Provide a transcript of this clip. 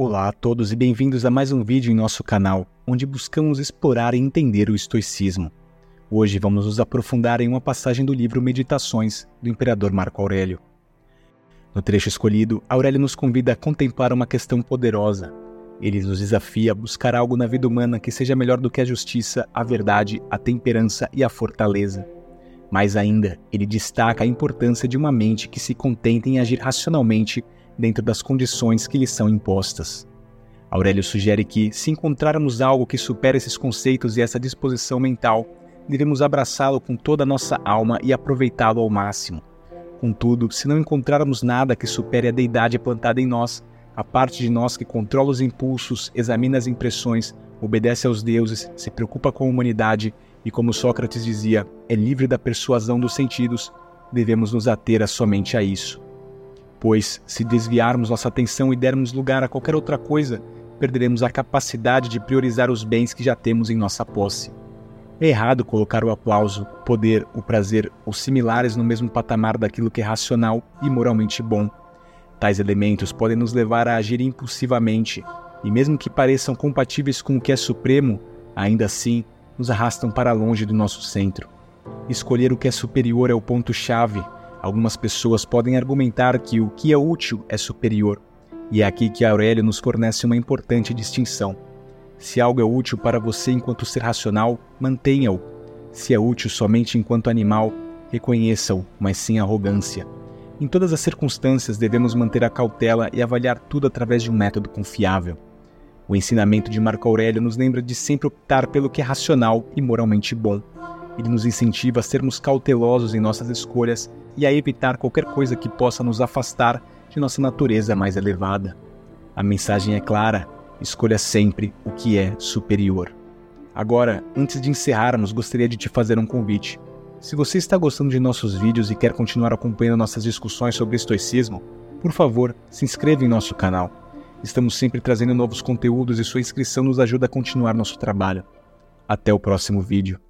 Olá a todos e bem-vindos a mais um vídeo em nosso canal, onde buscamos explorar e entender o estoicismo. Hoje vamos nos aprofundar em uma passagem do livro Meditações, do imperador Marco Aurélio. No trecho escolhido, Aurélio nos convida a contemplar uma questão poderosa. Ele nos desafia a buscar algo na vida humana que seja melhor do que a justiça, a verdade, a temperança e a fortaleza. Mais ainda, ele destaca a importância de uma mente que se contenta em agir racionalmente dentro das condições que lhe são impostas. Aurélio sugere que, se encontrarmos algo que supere esses conceitos e essa disposição mental, devemos abraçá-lo com toda a nossa alma e aproveitá-lo ao máximo. Contudo, se não encontrarmos nada que supere a deidade plantada em nós, a parte de nós que controla os impulsos, examina as impressões, obedece aos deuses, se preocupa com a humanidade e, como Sócrates dizia, é livre da persuasão dos sentidos, devemos nos ater somente a isso. Pois, se desviarmos nossa atenção e dermos lugar a qualquer outra coisa, perderemos a capacidade de priorizar os bens que já temos em nossa posse. É errado colocar o aplauso, o poder, o prazer ou similares no mesmo patamar daquilo que é racional e moralmente bom. Tais elementos podem nos levar a agir impulsivamente, e mesmo que pareçam compatíveis com o que é supremo, ainda assim nos arrastam para longe do nosso centro. Escolher o que é superior é o ponto-chave. Algumas pessoas podem argumentar que o que é útil é superior, e é aqui que Aurélio nos fornece uma importante distinção. Se algo é útil para você enquanto ser racional, mantenha-o. Se é útil somente enquanto animal, reconheça-o, mas sem arrogância. Em todas as circunstâncias, devemos manter a cautela e avaliar tudo através de um método confiável. O ensinamento de Marco Aurélio nos lembra de sempre optar pelo que é racional e moralmente bom. Ele nos incentiva a sermos cautelosos em nossas escolhas e a evitar qualquer coisa que possa nos afastar de nossa natureza mais elevada. A mensagem é clara: escolha sempre o que é superior. Agora, antes de encerrarmos, gostaria de te fazer um convite. Se você está gostando de nossos vídeos e quer continuar acompanhando nossas discussões sobre estoicismo, por favor, se inscreva em nosso canal. Estamos sempre trazendo novos conteúdos e sua inscrição nos ajuda a continuar nosso trabalho. Até o próximo vídeo.